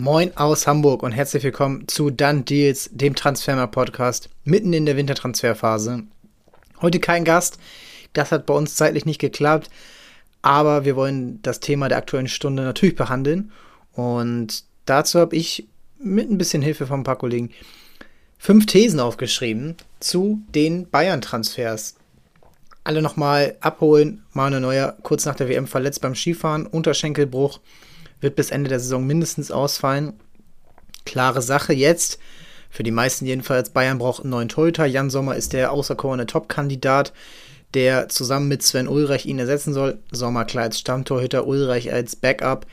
Moin aus Hamburg und herzlich willkommen zu Done Deals, dem Transfermer-Podcast, mitten in der Wintertransferphase. Heute kein Gast, das hat bei uns zeitlich nicht geklappt, aber wir wollen das Thema der aktuellen Stunde natürlich behandeln und dazu habe ich mit ein bisschen Hilfe von ein paar Kollegen fünf Thesen aufgeschrieben zu den Bayern-Transfers. Alle nochmal abholen. Manuel Neuer kurz nach der WM verletzt beim Skifahren, Unterschenkelbruch wird bis Ende der Saison mindestens ausfallen. Klare Sache jetzt. Für die meisten jedenfalls, Bayern braucht einen neuen Torhüter. Jan Sommer ist der außerkorene Top-Kandidat, der zusammen mit Sven Ulreich ihn ersetzen soll. Sommer klar als Stammtorhüter, Ulreich als Backup,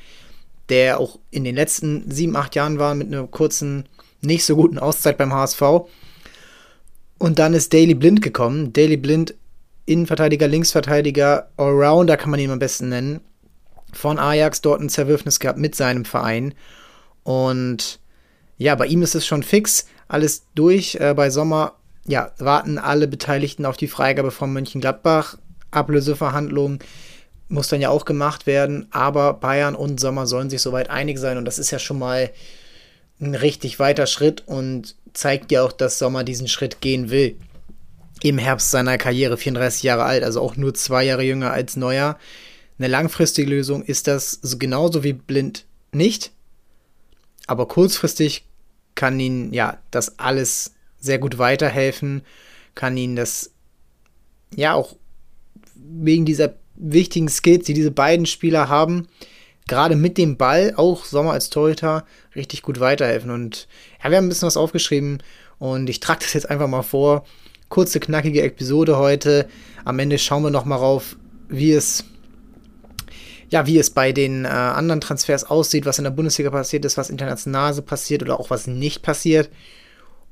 der auch in den letzten sieben, acht Jahren war mit einer kurzen, nicht so guten Auszeit beim HSV. Und dann ist Daily Blind gekommen. Daily Blind, Innenverteidiger, Linksverteidiger, Allrounder kann man ihn am besten nennen von Ajax dort ein Zerwürfnis gehabt mit seinem Verein. Und ja, bei ihm ist es schon fix, alles durch. Äh, bei Sommer, ja, warten alle Beteiligten auf die Freigabe von Mönchengladbach. Ablöseverhandlungen muss dann ja auch gemacht werden, aber Bayern und Sommer sollen sich soweit einig sein und das ist ja schon mal ein richtig weiter Schritt und zeigt ja auch, dass Sommer diesen Schritt gehen will. Im Herbst seiner Karriere, 34 Jahre alt, also auch nur zwei Jahre jünger als Neuer. Eine langfristige Lösung ist das genauso wie blind nicht. Aber kurzfristig kann ihnen ja das alles sehr gut weiterhelfen, kann ihnen das ja auch wegen dieser wichtigen Skills, die diese beiden Spieler haben, gerade mit dem Ball, auch Sommer als Torhüter, richtig gut weiterhelfen. Und ja, wir haben ein bisschen was aufgeschrieben und ich trage das jetzt einfach mal vor. Kurze, knackige Episode heute. Am Ende schauen wir noch mal rauf, wie es ja, wie es bei den äh, anderen Transfers aussieht, was in der Bundesliga passiert ist, was international so passiert oder auch was nicht passiert.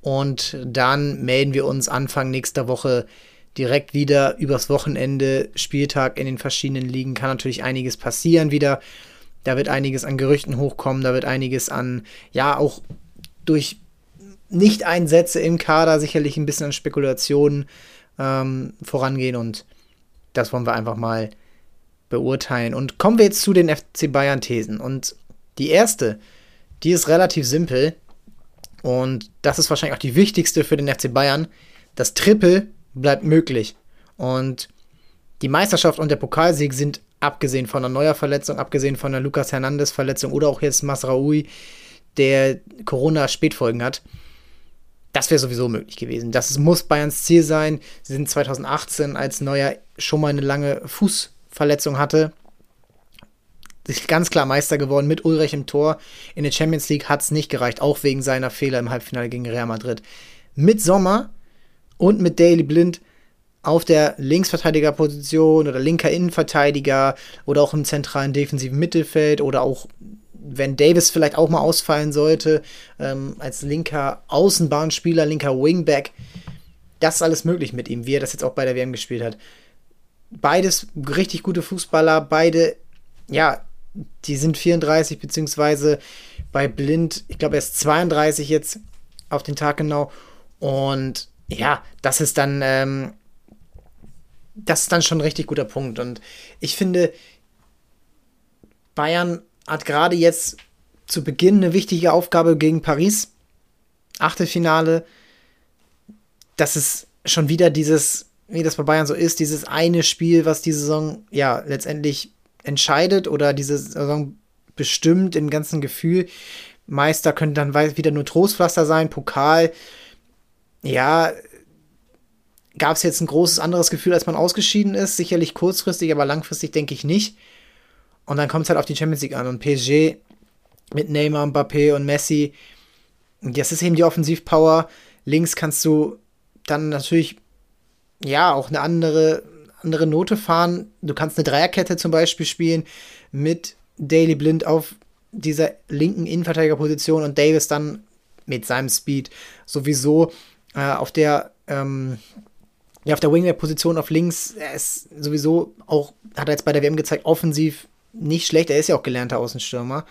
Und dann melden wir uns Anfang nächster Woche direkt wieder übers Wochenende, Spieltag in den verschiedenen Ligen. Kann natürlich einiges passieren wieder. Da wird einiges an Gerüchten hochkommen, da wird einiges an, ja, auch durch Nicht-Einsätze im Kader sicherlich ein bisschen an Spekulationen ähm, vorangehen und das wollen wir einfach mal beurteilen. Und kommen wir jetzt zu den FC Bayern Thesen. Und die erste, die ist relativ simpel. Und das ist wahrscheinlich auch die wichtigste für den FC Bayern. Das Triple bleibt möglich. Und die Meisterschaft und der Pokalsieg sind abgesehen von einer neuer Verletzung, abgesehen von einer Lukas Hernandez Verletzung oder auch jetzt Masraoui, der Corona-Spätfolgen hat, das wäre sowieso möglich gewesen. Das muss Bayerns Ziel sein. Sie sind 2018 als Neuer schon mal eine lange Fuß Verletzung hatte. Ist ganz klar Meister geworden mit Ulrich im Tor. In der Champions League hat es nicht gereicht, auch wegen seiner Fehler im Halbfinale gegen Real Madrid. Mit Sommer und mit Daily Blind auf der Linksverteidigerposition oder linker Innenverteidiger oder auch im zentralen defensiven Mittelfeld oder auch wenn Davis vielleicht auch mal ausfallen sollte, ähm, als linker Außenbahnspieler, linker Wingback. Das ist alles möglich mit ihm, wie er das jetzt auch bei der WM gespielt hat beides richtig gute Fußballer, beide, ja, die sind 34, beziehungsweise bei Blind, ich glaube, er ist 32 jetzt auf den Tag genau. Und ja, das ist dann, ähm, das ist dann schon ein richtig guter Punkt. Und ich finde, Bayern hat gerade jetzt zu Beginn eine wichtige Aufgabe gegen Paris. Achtelfinale. Das ist schon wieder dieses wie das bei Bayern so ist, dieses eine Spiel, was die Saison ja letztendlich entscheidet oder diese Saison bestimmt im ganzen Gefühl. Meister könnte dann wieder nur Trostpflaster sein, Pokal. Ja, gab es jetzt ein großes anderes Gefühl, als man ausgeschieden ist. Sicherlich kurzfristig, aber langfristig denke ich nicht. Und dann kommt es halt auf die Champions League an. Und PSG mit Neymar, Mbappé und Messi. Das ist eben die Offensivpower. Links kannst du dann natürlich ja, auch eine andere, andere Note fahren. Du kannst eine Dreierkette zum Beispiel spielen mit Daily Blind auf dieser linken Innenverteidigerposition und Davis dann mit seinem Speed sowieso äh, auf der ähm, ja, auf der Wingback-Position auf links, er ist sowieso auch, hat er jetzt bei der WM gezeigt, offensiv nicht schlecht. Er ist ja auch gelernter Außenstürmer.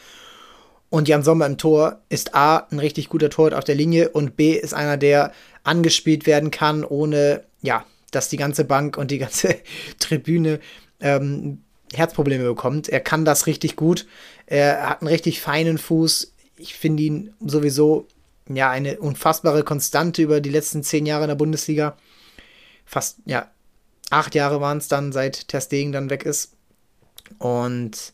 Und Jan Sommer im Tor ist A, ein richtig guter Torwart auf der Linie und B, ist einer, der angespielt werden kann, ohne, ja, dass die ganze Bank und die ganze Tribüne ähm, Herzprobleme bekommt. Er kann das richtig gut. Er hat einen richtig feinen Fuß. ich finde ihn sowieso ja eine unfassbare Konstante über die letzten zehn Jahre in der Bundesliga. Fast, ja, acht Jahre waren es dann, seit Ter Stegen dann weg ist. Und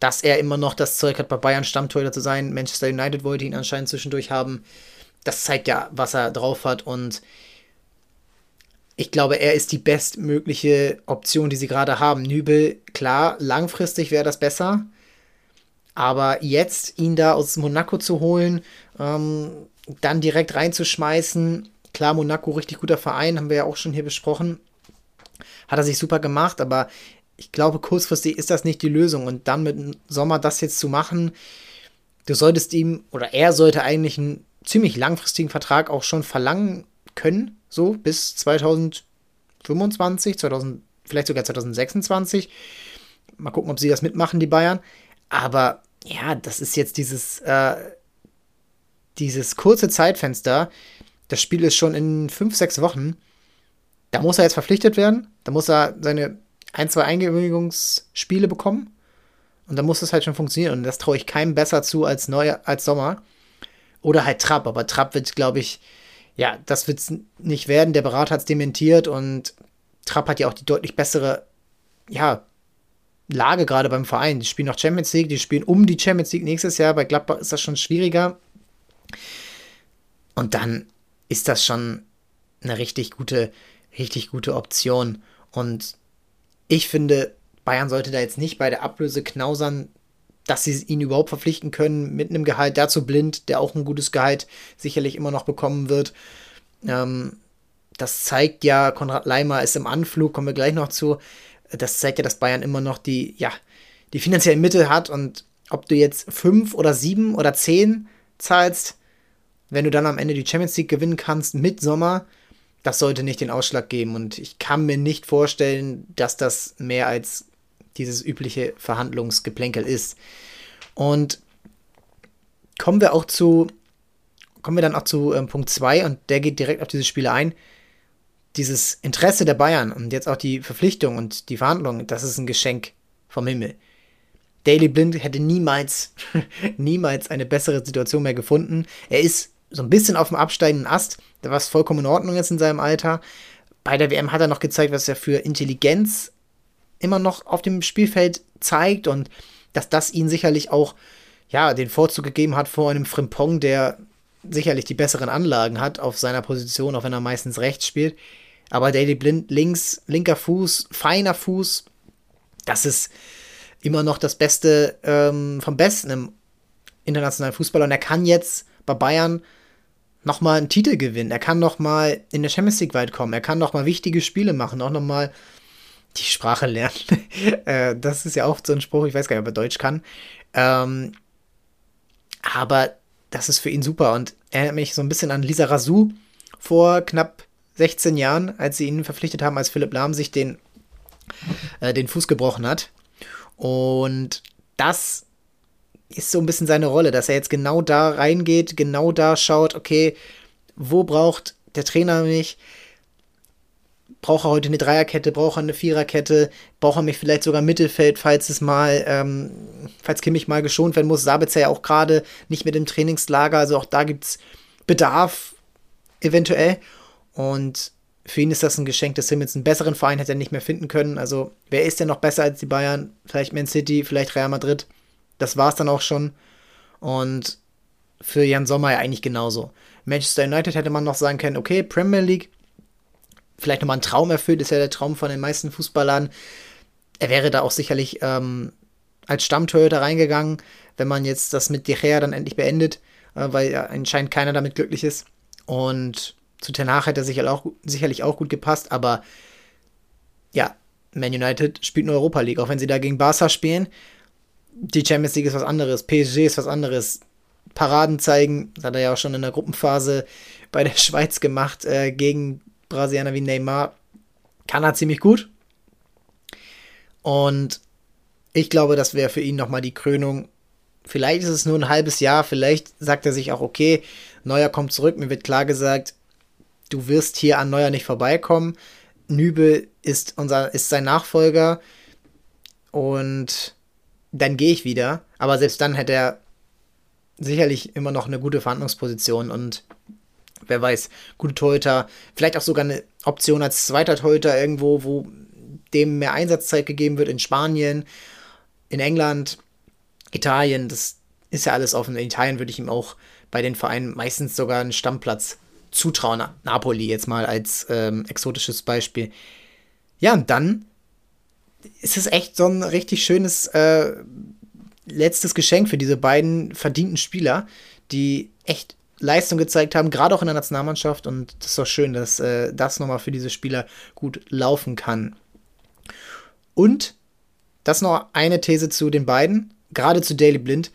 dass er immer noch das Zeug hat, bei Bayern Stammtorhüter zu sein. Manchester United wollte ihn anscheinend zwischendurch haben. Das zeigt ja, was er drauf hat. Und ich glaube, er ist die bestmögliche Option, die sie gerade haben. Nübel, klar, langfristig wäre das besser. Aber jetzt ihn da aus Monaco zu holen, ähm, dann direkt reinzuschmeißen, klar, Monaco, richtig guter Verein, haben wir ja auch schon hier besprochen. Hat er sich super gemacht, aber ich glaube, kurzfristig ist das nicht die Lösung. Und dann mit Sommer das jetzt zu machen, du solltest ihm, oder er sollte eigentlich einen ziemlich langfristigen Vertrag auch schon verlangen können, so bis 2025, 2000, vielleicht sogar 2026. Mal gucken, ob sie das mitmachen, die Bayern. Aber ja, das ist jetzt dieses, äh, dieses kurze Zeitfenster. Das Spiel ist schon in fünf, sechs Wochen. Da muss er jetzt verpflichtet werden. Da muss er seine ein, zwei Eingewöhnungsspiele bekommen. Und dann muss das halt schon funktionieren. Und das traue ich keinem besser zu als, Neu als Sommer. Oder halt Trapp. Aber Trapp wird, glaube ich, ja, das wird es nicht werden. Der Berater hat es dementiert. Und Trapp hat ja auch die deutlich bessere, ja, Lage gerade beim Verein. Die spielen noch Champions League, die spielen um die Champions League nächstes Jahr. Bei Gladbach ist das schon schwieriger. Und dann ist das schon eine richtig gute, richtig gute Option. Und ich finde, Bayern sollte da jetzt nicht bei der Ablöse knausern, dass sie ihn überhaupt verpflichten können mit einem Gehalt dazu blind, der auch ein gutes Gehalt sicherlich immer noch bekommen wird. Ähm, das zeigt ja, Konrad Leimer ist im Anflug, kommen wir gleich noch zu. Das zeigt ja, dass Bayern immer noch die, ja, die finanziellen Mittel hat und ob du jetzt fünf oder sieben oder zehn zahlst, wenn du dann am Ende die Champions League gewinnen kannst mit Sommer, das sollte nicht den Ausschlag geben. Und ich kann mir nicht vorstellen, dass das mehr als dieses übliche Verhandlungsgeplänkel ist. Und kommen wir auch zu, kommen wir dann auch zu ähm, Punkt 2 und der geht direkt auf diese Spiele ein. Dieses Interesse der Bayern und jetzt auch die Verpflichtung und die Verhandlungen, das ist ein Geschenk vom Himmel. Daily Blind hätte niemals, niemals eine bessere Situation mehr gefunden. Er ist so ein bisschen auf dem absteigenden Ast, was vollkommen in Ordnung ist in seinem Alter. Bei der WM hat er noch gezeigt, was er für Intelligenz immer noch auf dem Spielfeld zeigt und dass das ihn sicherlich auch ja, den Vorzug gegeben hat vor einem Frimpong, der sicherlich die besseren Anlagen hat auf seiner Position, auch wenn er meistens rechts spielt. Aber Daily Blind links, linker Fuß, feiner Fuß, das ist immer noch das Beste ähm, vom Besten im internationalen Fußball. Und er kann jetzt bei Bayern nochmal einen Titel gewinnen. Er kann nochmal in der Champions League weit kommen. Er kann nochmal wichtige Spiele machen. Auch nochmal die Sprache lernen. äh, das ist ja auch so ein Spruch, ich weiß gar nicht, ob er Deutsch kann. Ähm, aber das ist für ihn super und erinnert mich so ein bisschen an Lisa Razou vor knapp 16 Jahren, als sie ihn verpflichtet haben, als Philipp Lahm sich den, äh, den Fuß gebrochen hat. Und das ist so ein bisschen seine Rolle, dass er jetzt genau da reingeht, genau da schaut, okay, wo braucht der Trainer mich? Braucht er heute eine Dreierkette, braucht er eine Viererkette, braucht er mich vielleicht sogar im Mittelfeld, falls es mal, ähm, falls Kimmich mal geschont werden muss. Sabitzer ja auch gerade nicht mit dem Trainingslager, also auch da gibt es Bedarf eventuell. Und für ihn ist das ein Geschenk des Himmels. Einen besseren Verein hätte er nicht mehr finden können. Also, wer ist denn noch besser als die Bayern? Vielleicht Man City, vielleicht Real Madrid. Das war es dann auch schon. Und für Jan Sommer ja eigentlich genauso. Manchester United hätte man noch sagen können, okay, Premier League, vielleicht nochmal ein Traum erfüllt, ist ja der Traum von den meisten Fußballern. Er wäre da auch sicherlich ähm, als Stammtorhüter reingegangen, wenn man jetzt das mit De Gea dann endlich beendet, äh, weil anscheinend keiner damit glücklich ist. Und zu Ten Hag hätte er sicher auch, sicherlich auch gut gepasst, aber ja, Man United spielt nur Europa League, auch wenn sie da gegen Barca spielen die Champions League ist was anderes, PSG ist was anderes. Paraden zeigen, das hat er ja auch schon in der Gruppenphase bei der Schweiz gemacht, äh, gegen Brasilianer wie Neymar. Kann er ziemlich gut. Und ich glaube, das wäre für ihn nochmal die Krönung. Vielleicht ist es nur ein halbes Jahr, vielleicht sagt er sich auch, okay, Neuer kommt zurück, mir wird klar gesagt, du wirst hier an Neuer nicht vorbeikommen. Nübel ist, unser, ist sein Nachfolger und dann gehe ich wieder. Aber selbst dann hätte er sicherlich immer noch eine gute Verhandlungsposition und wer weiß, gute Torhüter, vielleicht auch sogar eine Option als zweiter Torhüter irgendwo, wo dem mehr Einsatzzeit gegeben wird in Spanien, in England, Italien, das ist ja alles offen. In Italien würde ich ihm auch bei den Vereinen meistens sogar einen Stammplatz zutrauen. Napoli jetzt mal als ähm, exotisches Beispiel. Ja, und dann ist es echt so ein richtig schönes äh, letztes Geschenk für diese beiden verdienten Spieler, die echt Leistung gezeigt haben, gerade auch in der Nationalmannschaft. Und das ist doch schön, dass äh, das nochmal für diese Spieler gut laufen kann. Und das noch eine These zu den beiden, gerade zu Daily Blind.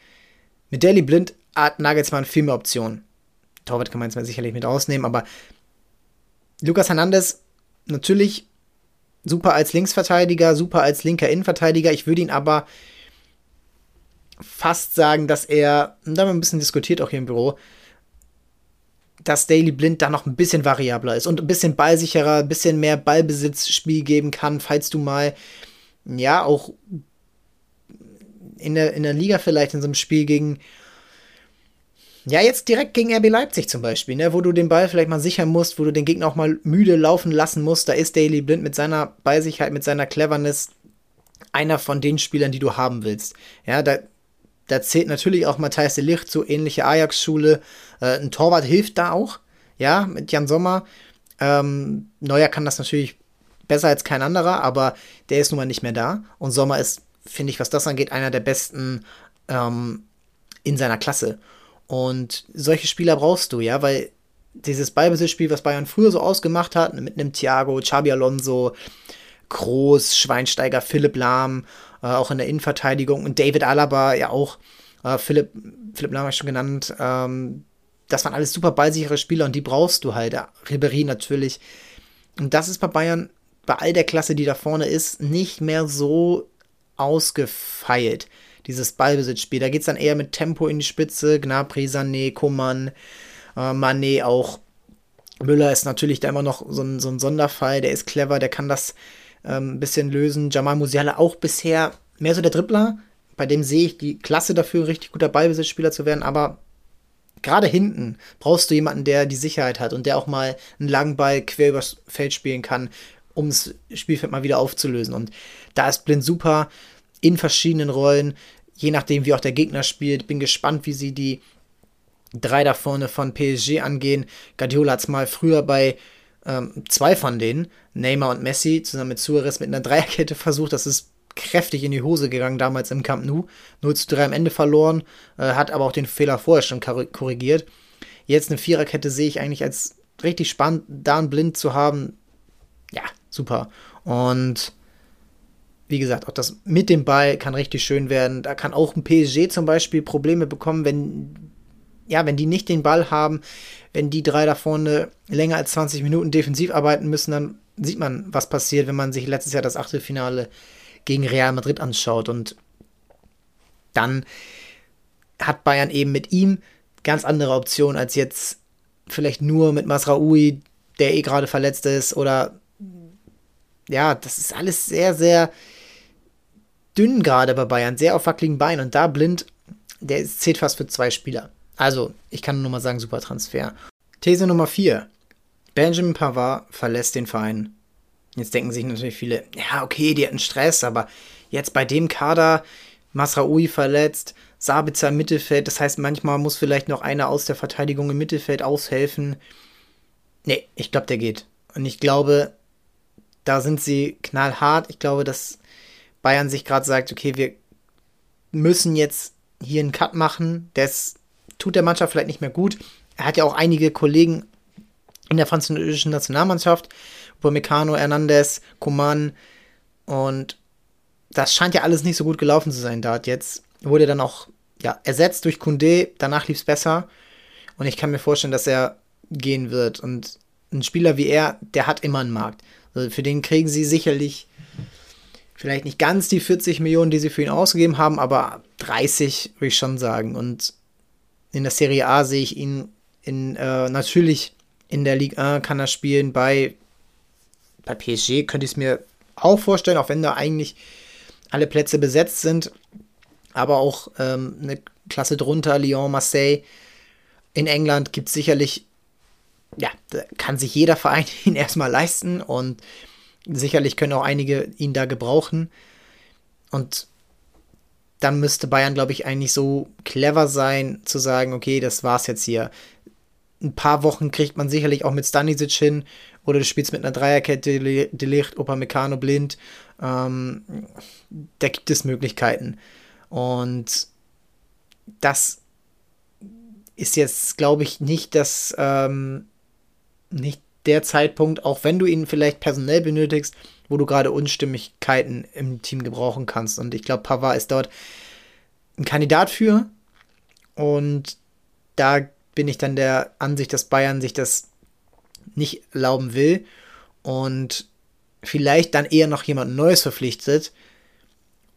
Mit Daily Blind hat Nagelsmann viel mehr Optionen. Torwart kann man jetzt mal sicherlich mit rausnehmen, aber Lukas Hernandez natürlich super als Linksverteidiger, super als linker Innenverteidiger. Ich würde ihn aber fast sagen, dass er, da haben wir ein bisschen diskutiert auch hier im Büro, dass Daily Blind da noch ein bisschen variabler ist und ein bisschen ballsicherer, ein bisschen mehr Ballbesitzspiel geben kann, falls du mal, ja, auch in der, in der Liga vielleicht in so einem Spiel gegen ja, jetzt direkt gegen RB Leipzig zum Beispiel, ne, wo du den Ball vielleicht mal sichern musst, wo du den Gegner auch mal müde laufen lassen musst. Da ist Daily Blind mit seiner Ballsicherheit, mit seiner Cleverness einer von den Spielern, die du haben willst. Ja, da, da zählt natürlich auch Matthias de Ligt zu, ähnliche Ajax-Schule. Äh, ein Torwart hilft da auch, ja, mit Jan Sommer. Ähm, Neuer kann das natürlich besser als kein anderer, aber der ist nun mal nicht mehr da. Und Sommer ist, finde ich, was das angeht, einer der besten ähm, in seiner Klasse. Und solche Spieler brauchst du, ja, weil dieses Ballbesitzspiel, was Bayern früher so ausgemacht hat, mit einem Thiago, Xabi Alonso, Groß, Schweinsteiger, Philipp Lahm, auch in der Innenverteidigung und David Alaba, ja auch, äh, Philipp, Philipp Lahm schon genannt, ähm, das waren alles super ballsichere Spieler und die brauchst du halt. Ribery natürlich. Und das ist bei Bayern, bei all der Klasse, die da vorne ist, nicht mehr so ausgefeilt dieses Ballbesitzspiel. Da geht es dann eher mit Tempo in die Spitze. Gnabry, Sané, Kuman, äh, Mané auch. Müller ist natürlich da immer noch so ein, so ein Sonderfall. Der ist clever, der kann das ähm, ein bisschen lösen. Jamal Musiala auch bisher mehr so der Dribbler. Bei dem sehe ich die Klasse dafür, richtig guter Ballbesitzspieler zu werden. Aber gerade hinten brauchst du jemanden, der die Sicherheit hat und der auch mal einen langen Ball quer übers Feld spielen kann, um das Spielfeld mal wieder aufzulösen. Und da ist Blind super in verschiedenen Rollen, je nachdem, wie auch der Gegner spielt. Bin gespannt, wie sie die drei da vorne von PSG angehen. Guardiola hat es mal früher bei ähm, zwei von denen, Neymar und Messi, zusammen mit Suarez mit einer Dreierkette versucht. Das ist kräftig in die Hose gegangen damals im Camp Nou. 0 zu 3 am Ende verloren, äh, hat aber auch den Fehler vorher schon korrigiert. Jetzt eine Viererkette sehe ich eigentlich als richtig spannend, da einen Blind zu haben. Ja, super. Und wie gesagt, auch das mit dem Ball kann richtig schön werden. Da kann auch ein PSG zum Beispiel Probleme bekommen, wenn, ja, wenn die nicht den Ball haben, wenn die drei da vorne länger als 20 Minuten defensiv arbeiten müssen, dann sieht man, was passiert, wenn man sich letztes Jahr das Achtelfinale gegen Real Madrid anschaut. Und dann hat Bayern eben mit ihm ganz andere Optionen als jetzt vielleicht nur mit Masraoui, der eh gerade verletzt ist, oder ja, das ist alles sehr, sehr dünn gerade bei Bayern, sehr auf wackeligen Beinen. Und da blind, der zählt fast für zwei Spieler. Also, ich kann nur mal sagen, super Transfer. These Nummer 4. Benjamin Pavard verlässt den Verein. Jetzt denken sich natürlich viele, ja, okay, die hatten Stress, aber jetzt bei dem Kader, Masraoui verletzt, Sabitzer im Mittelfeld, das heißt, manchmal muss vielleicht noch einer aus der Verteidigung im Mittelfeld aushelfen. Nee, ich glaube, der geht. Und ich glaube, da sind sie knallhart. Ich glaube, dass Bayern sich gerade sagt, okay, wir müssen jetzt hier einen Cut machen. Das tut der Mannschaft vielleicht nicht mehr gut. Er hat ja auch einige Kollegen in der französischen Nationalmannschaft, Upamecano, Hernandez, Coman und das scheint ja alles nicht so gut gelaufen zu sein dort. Jetzt wurde dann auch ja, ersetzt durch Kunde, danach lief es besser und ich kann mir vorstellen, dass er gehen wird und ein Spieler wie er, der hat immer einen Markt. Also für den kriegen sie sicherlich vielleicht nicht ganz die 40 Millionen, die sie für ihn ausgegeben haben, aber 30 würde ich schon sagen. Und in der Serie A sehe ich ihn in, äh, natürlich in der Ligue 1 kann er spielen. Bei, bei PSG könnte ich es mir auch vorstellen, auch wenn da eigentlich alle Plätze besetzt sind. Aber auch ähm, eine Klasse drunter, Lyon, Marseille. In England gibt es sicherlich, ja, kann sich jeder Verein ihn erstmal leisten und sicherlich können auch einige ihn da gebrauchen. Und dann müsste Bayern, glaube ich, eigentlich so clever sein, zu sagen, okay, das war's jetzt hier. Ein paar Wochen kriegt man sicherlich auch mit Stanisic hin oder du spielst mit einer Dreierkette, Delicht, Upamecano blind. Ähm, da gibt es Möglichkeiten. Und das ist jetzt, glaube ich, nicht das, ähm, nicht der Zeitpunkt, auch wenn du ihn vielleicht personell benötigst, wo du gerade Unstimmigkeiten im Team gebrauchen kannst. Und ich glaube, Pavard ist dort ein Kandidat für. Und da bin ich dann der Ansicht, dass Bayern sich das nicht erlauben will und vielleicht dann eher noch jemand Neues verpflichtet,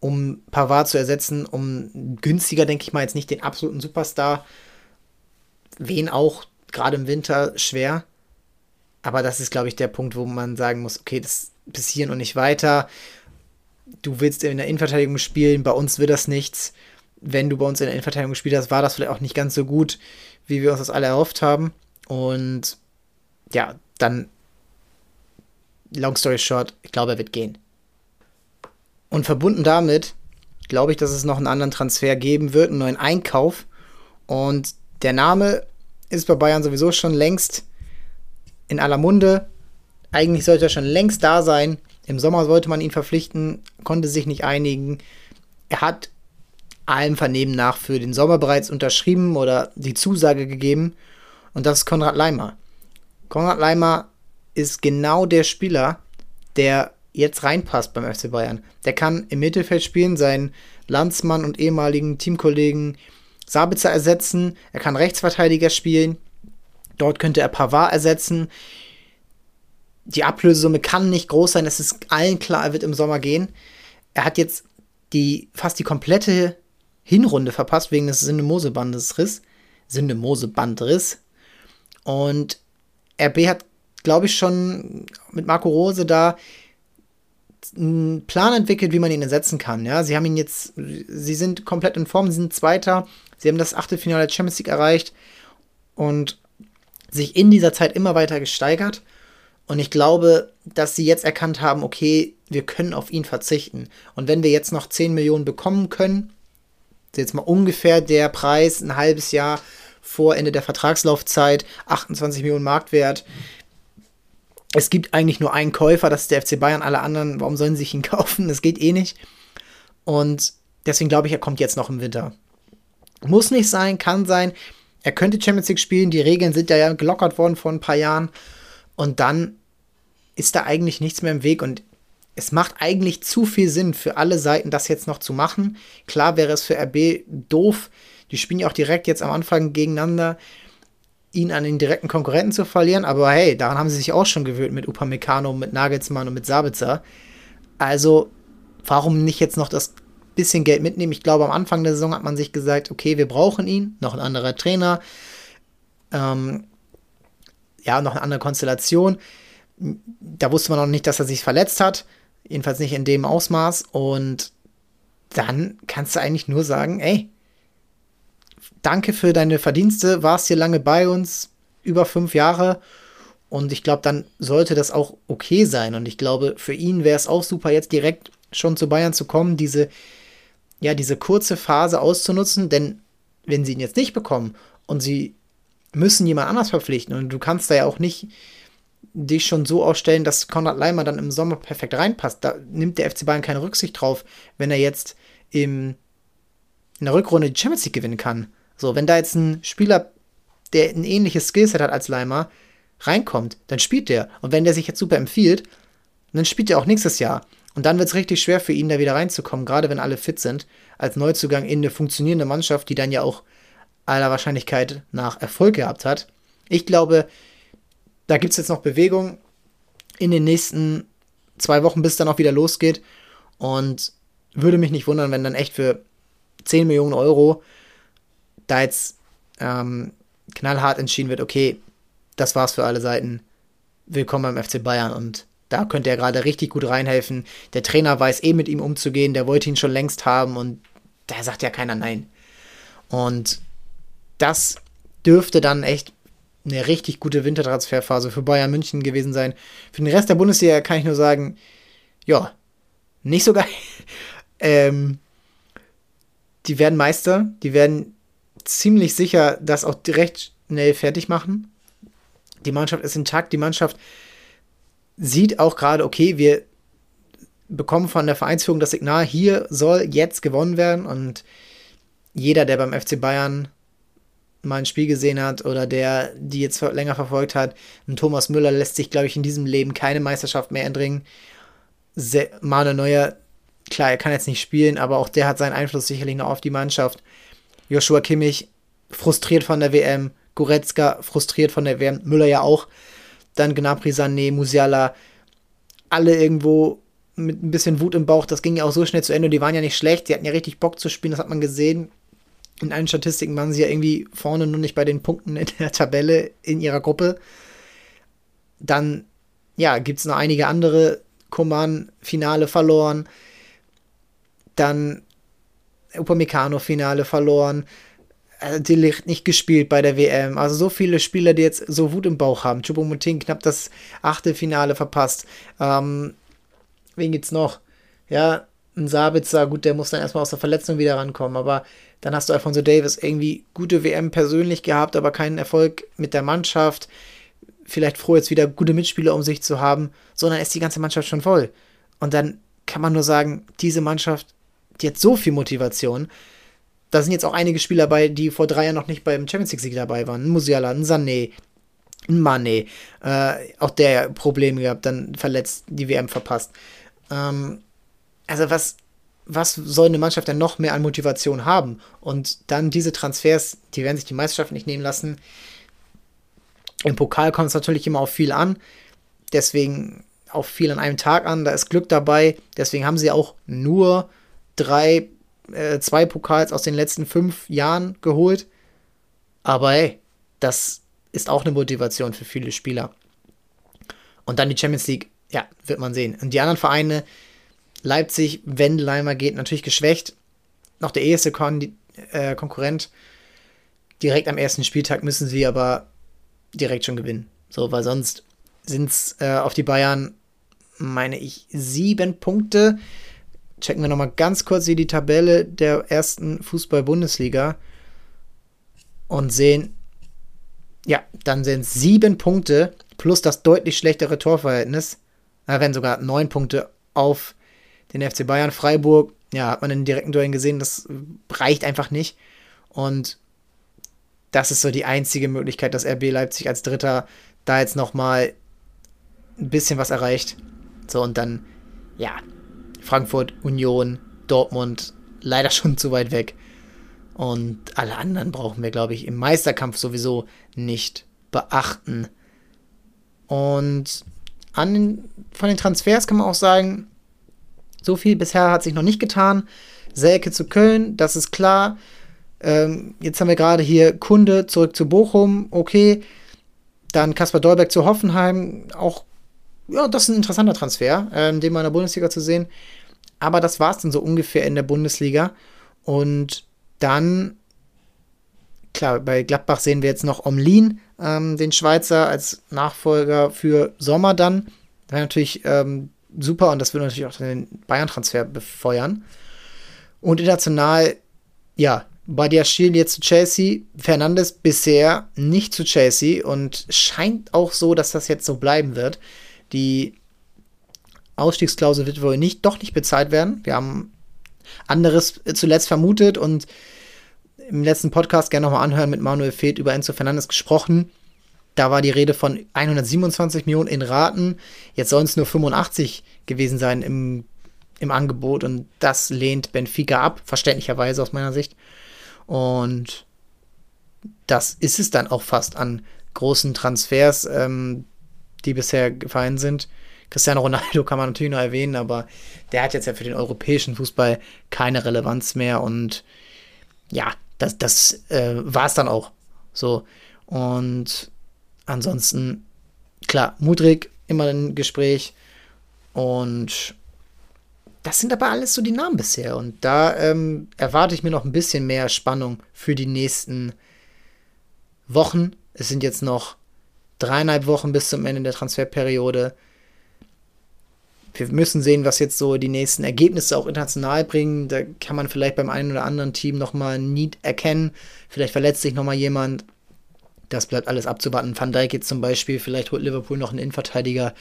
um Pavard zu ersetzen, um günstiger, denke ich mal, jetzt nicht den absoluten Superstar, wen auch gerade im Winter schwer. Aber das ist, glaube ich, der Punkt, wo man sagen muss, okay, das bis hier und nicht weiter. Du willst in der Innenverteidigung spielen, bei uns wird das nichts. Wenn du bei uns in der Innenverteidigung gespielt hast, war das vielleicht auch nicht ganz so gut, wie wir uns das alle erhofft haben. Und ja, dann, long story short, ich glaube, er wird gehen. Und verbunden damit glaube ich, dass es noch einen anderen Transfer geben wird, einen neuen Einkauf. Und der Name ist bei Bayern sowieso schon längst in aller Munde. Eigentlich sollte er schon längst da sein. Im Sommer sollte man ihn verpflichten, konnte sich nicht einigen. Er hat allem Vernehmen nach für den Sommer bereits unterschrieben oder die Zusage gegeben. Und das ist Konrad Leimer. Konrad Leimer ist genau der Spieler, der jetzt reinpasst beim FC Bayern. Der kann im Mittelfeld spielen, seinen Landsmann und ehemaligen Teamkollegen Sabitzer ersetzen. Er kann Rechtsverteidiger spielen. Dort könnte er Pavard ersetzen. Die Ablösesumme kann nicht groß sein, es ist allen klar, er wird im Sommer gehen. Er hat jetzt die, fast die komplette Hinrunde verpasst wegen des Syndemose-Bandriss. Syndemose-Bandriss. Und RB hat, glaube ich, schon mit Marco Rose da einen Plan entwickelt, wie man ihn ersetzen kann. Ja, sie haben ihn jetzt, sie sind komplett in Form, sie sind Zweiter, sie haben das Achtelfinale der Champions League erreicht und sich in dieser Zeit immer weiter gesteigert. Und ich glaube, dass sie jetzt erkannt haben, okay, wir können auf ihn verzichten. Und wenn wir jetzt noch 10 Millionen bekommen können, jetzt mal ungefähr der Preis, ein halbes Jahr vor Ende der Vertragslaufzeit, 28 Millionen Marktwert. Es gibt eigentlich nur einen Käufer, das ist der FC Bayern. Alle anderen, warum sollen sie sich ihn kaufen? Das geht eh nicht. Und deswegen glaube ich, er kommt jetzt noch im Winter. Muss nicht sein, kann sein. Er könnte Champions League spielen. Die Regeln sind ja gelockert worden vor ein paar Jahren. Und dann ist da eigentlich nichts mehr im Weg. Und es macht eigentlich zu viel Sinn für alle Seiten, das jetzt noch zu machen. Klar wäre es für RB doof. Die spielen ja auch direkt jetzt am Anfang gegeneinander, ihn an den direkten Konkurrenten zu verlieren. Aber hey, daran haben sie sich auch schon gewöhnt mit Upamecano, mit Nagelsmann und mit Sabitzer. Also, warum nicht jetzt noch das bisschen Geld mitnehmen? Ich glaube, am Anfang der Saison hat man sich gesagt, okay, wir brauchen ihn, noch ein anderer Trainer. Ähm, ja, noch eine andere Konstellation. Da wusste man noch nicht, dass er sich verletzt hat. Jedenfalls nicht in dem Ausmaß. Und dann kannst du eigentlich nur sagen, ey, danke für deine Verdienste, warst hier lange bei uns, über fünf Jahre. Und ich glaube, dann sollte das auch okay sein. Und ich glaube, für ihn wäre es auch super, jetzt direkt schon zu Bayern zu kommen, diese, ja, diese kurze Phase auszunutzen. Denn wenn sie ihn jetzt nicht bekommen und sie müssen jemand anders verpflichten und du kannst da ja auch nicht dich schon so ausstellen, dass Konrad Leimer dann im Sommer perfekt reinpasst. Da nimmt der FC Bayern keine Rücksicht drauf, wenn er jetzt im, in der Rückrunde die Champions League gewinnen kann. So, wenn da jetzt ein Spieler, der ein ähnliches Skillset hat als Leimer, reinkommt, dann spielt der. Und wenn der sich jetzt super empfiehlt, dann spielt er auch nächstes Jahr. Und dann wird es richtig schwer für ihn, da wieder reinzukommen, gerade wenn alle fit sind, als Neuzugang in eine funktionierende Mannschaft, die dann ja auch aller Wahrscheinlichkeit nach Erfolg gehabt hat. Ich glaube, da gibt es jetzt noch Bewegung in den nächsten zwei Wochen, bis es dann auch wieder losgeht. Und würde mich nicht wundern, wenn dann echt für 10 Millionen Euro da jetzt ähm, knallhart entschieden wird, okay, das war's für alle Seiten. Willkommen beim FC Bayern und da könnte er gerade richtig gut reinhelfen. Der Trainer weiß eh mit ihm umzugehen, der wollte ihn schon längst haben und da sagt ja keiner nein. Und das dürfte dann echt eine richtig gute Wintertransferphase für Bayern München gewesen sein. Für den Rest der Bundesliga kann ich nur sagen, ja, nicht so geil. ähm, die werden Meister, die werden ziemlich sicher das auch direkt schnell fertig machen. Die Mannschaft ist intakt, die Mannschaft sieht auch gerade, okay, wir bekommen von der Vereinsführung das Signal, hier soll jetzt gewonnen werden und jeder, der beim FC Bayern mal ein Spiel gesehen hat oder der die jetzt länger verfolgt hat, ein Thomas Müller lässt sich, glaube ich, in diesem Leben keine Meisterschaft mehr entringen. Manuel Neuer, klar, er kann jetzt nicht spielen, aber auch der hat seinen Einfluss sicherlich noch auf die Mannschaft. Joshua Kimmich frustriert von der WM, Goretzka frustriert von der WM, Müller ja auch. Dann Gnabry, Sané, Musiala, alle irgendwo mit ein bisschen Wut im Bauch. Das ging ja auch so schnell zu Ende. Die waren ja nicht schlecht, die hatten ja richtig Bock zu spielen, das hat man gesehen. In allen Statistiken waren sie ja irgendwie vorne, nur nicht bei den Punkten in der Tabelle in ihrer Gruppe. Dann, ja, gibt es noch einige andere. Coman, Finale verloren. Dann Upamecano, Finale verloren. Äh, die Licht nicht gespielt bei der WM. Also so viele Spieler, die jetzt so Wut im Bauch haben. Choupo-Moting knapp das Achtelfinale verpasst. Ähm, wen gibt's noch? Ja, ein Sabitzer, gut, der muss dann erstmal aus der Verletzung wieder rankommen, aber dann hast du Alfonso Davis irgendwie gute WM persönlich gehabt, aber keinen Erfolg mit der Mannschaft. Vielleicht froh, jetzt wieder gute Mitspieler um sich zu haben, sondern ist die ganze Mannschaft schon voll. Und dann kann man nur sagen, diese Mannschaft, die hat so viel Motivation. Da sind jetzt auch einige Spieler dabei, die vor drei Jahren noch nicht beim Champions League-Sieg dabei waren. Ein Musiala, ein Sané, ein Mane. Äh, auch der Probleme gehabt, dann verletzt, die WM verpasst. Ähm, also was, was soll eine Mannschaft denn noch mehr an Motivation haben? Und dann diese Transfers, die werden sich die Meisterschaft nicht nehmen lassen. Im Pokal kommt es natürlich immer auf viel an. Deswegen auch viel an einem Tag an. Da ist Glück dabei. Deswegen haben sie auch nur drei, äh, zwei Pokals aus den letzten fünf Jahren geholt. Aber hey, das ist auch eine Motivation für viele Spieler. Und dann die Champions League ja, wird man sehen. Und die anderen Vereine, Leipzig, wenn Leimer geht, natürlich geschwächt. Noch der erste Kon äh, Konkurrent. Direkt am ersten Spieltag müssen sie aber direkt schon gewinnen. So, weil sonst sind es äh, auf die Bayern, meine ich, sieben Punkte. Checken wir nochmal ganz kurz hier die Tabelle der ersten Fußball-Bundesliga und sehen, ja, dann sind es sieben Punkte plus das deutlich schlechtere Torverhältnis da werden sogar neun Punkte auf den FC Bayern. Freiburg, ja, hat man in direkten Duellen gesehen, das reicht einfach nicht. Und das ist so die einzige Möglichkeit, dass RB Leipzig als Dritter da jetzt nochmal ein bisschen was erreicht. So, und dann, ja, Frankfurt, Union, Dortmund, leider schon zu weit weg. Und alle anderen brauchen wir, glaube ich, im Meisterkampf sowieso nicht beachten. Und an den, von den Transfers kann man auch sagen, so viel bisher hat sich noch nicht getan. Selke zu Köln, das ist klar. Ähm, jetzt haben wir gerade hier Kunde zurück zu Bochum, okay. Dann Kaspar Dolberg zu Hoffenheim, auch, ja, das ist ein interessanter Transfer, ähm, den mal in der Bundesliga zu sehen. Aber das war es dann so ungefähr in der Bundesliga. Und dann, klar, bei Gladbach sehen wir jetzt noch Omlin, ähm, den Schweizer als Nachfolger für Sommer dann. Wäre natürlich ähm, super und das würde natürlich auch den Bayern-Transfer befeuern. Und international, ja, Badiashil jetzt zu Chelsea, Fernandes bisher nicht zu Chelsea und scheint auch so, dass das jetzt so bleiben wird. Die Ausstiegsklausel wird wohl nicht, doch nicht bezahlt werden. Wir haben anderes zuletzt vermutet und im letzten Podcast gerne nochmal anhören mit Manuel Feth über Enzo Fernandes gesprochen. Da war die Rede von 127 Millionen in Raten. Jetzt sollen es nur 85 gewesen sein im, im Angebot und das lehnt Benfica ab, verständlicherweise aus meiner Sicht. Und das ist es dann auch fast an großen Transfers, ähm, die bisher gefallen sind. Cristiano Ronaldo kann man natürlich noch erwähnen, aber der hat jetzt ja für den europäischen Fußball keine Relevanz mehr und ja, das, das äh, war es dann auch. So. Und ansonsten, klar, Mudrik immer ein Gespräch. Und das sind aber alles so die Namen bisher. Und da ähm, erwarte ich mir noch ein bisschen mehr Spannung für die nächsten Wochen. Es sind jetzt noch dreieinhalb Wochen bis zum Ende der Transferperiode. Wir müssen sehen, was jetzt so die nächsten Ergebnisse auch international bringen. Da kann man vielleicht beim einen oder anderen Team nochmal ein Need erkennen. Vielleicht verletzt sich nochmal jemand. Das bleibt alles abzuwarten. Van Dijk jetzt zum Beispiel, vielleicht holt Liverpool noch einen Innenverteidiger.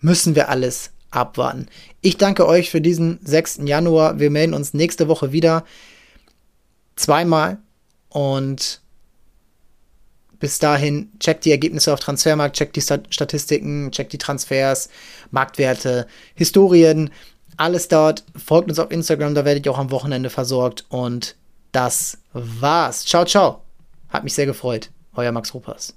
Müssen wir alles abwarten. Ich danke euch für diesen 6. Januar. Wir melden uns nächste Woche wieder. Zweimal. Und bis dahin checkt die Ergebnisse auf Transfermarkt, checkt die Statistiken, checkt die Transfers, Marktwerte, Historien, alles dort. Folgt uns auf Instagram, da werdet ihr auch am Wochenende versorgt. Und das war's. Ciao, ciao. Hat mich sehr gefreut. Euer Max Ruppers.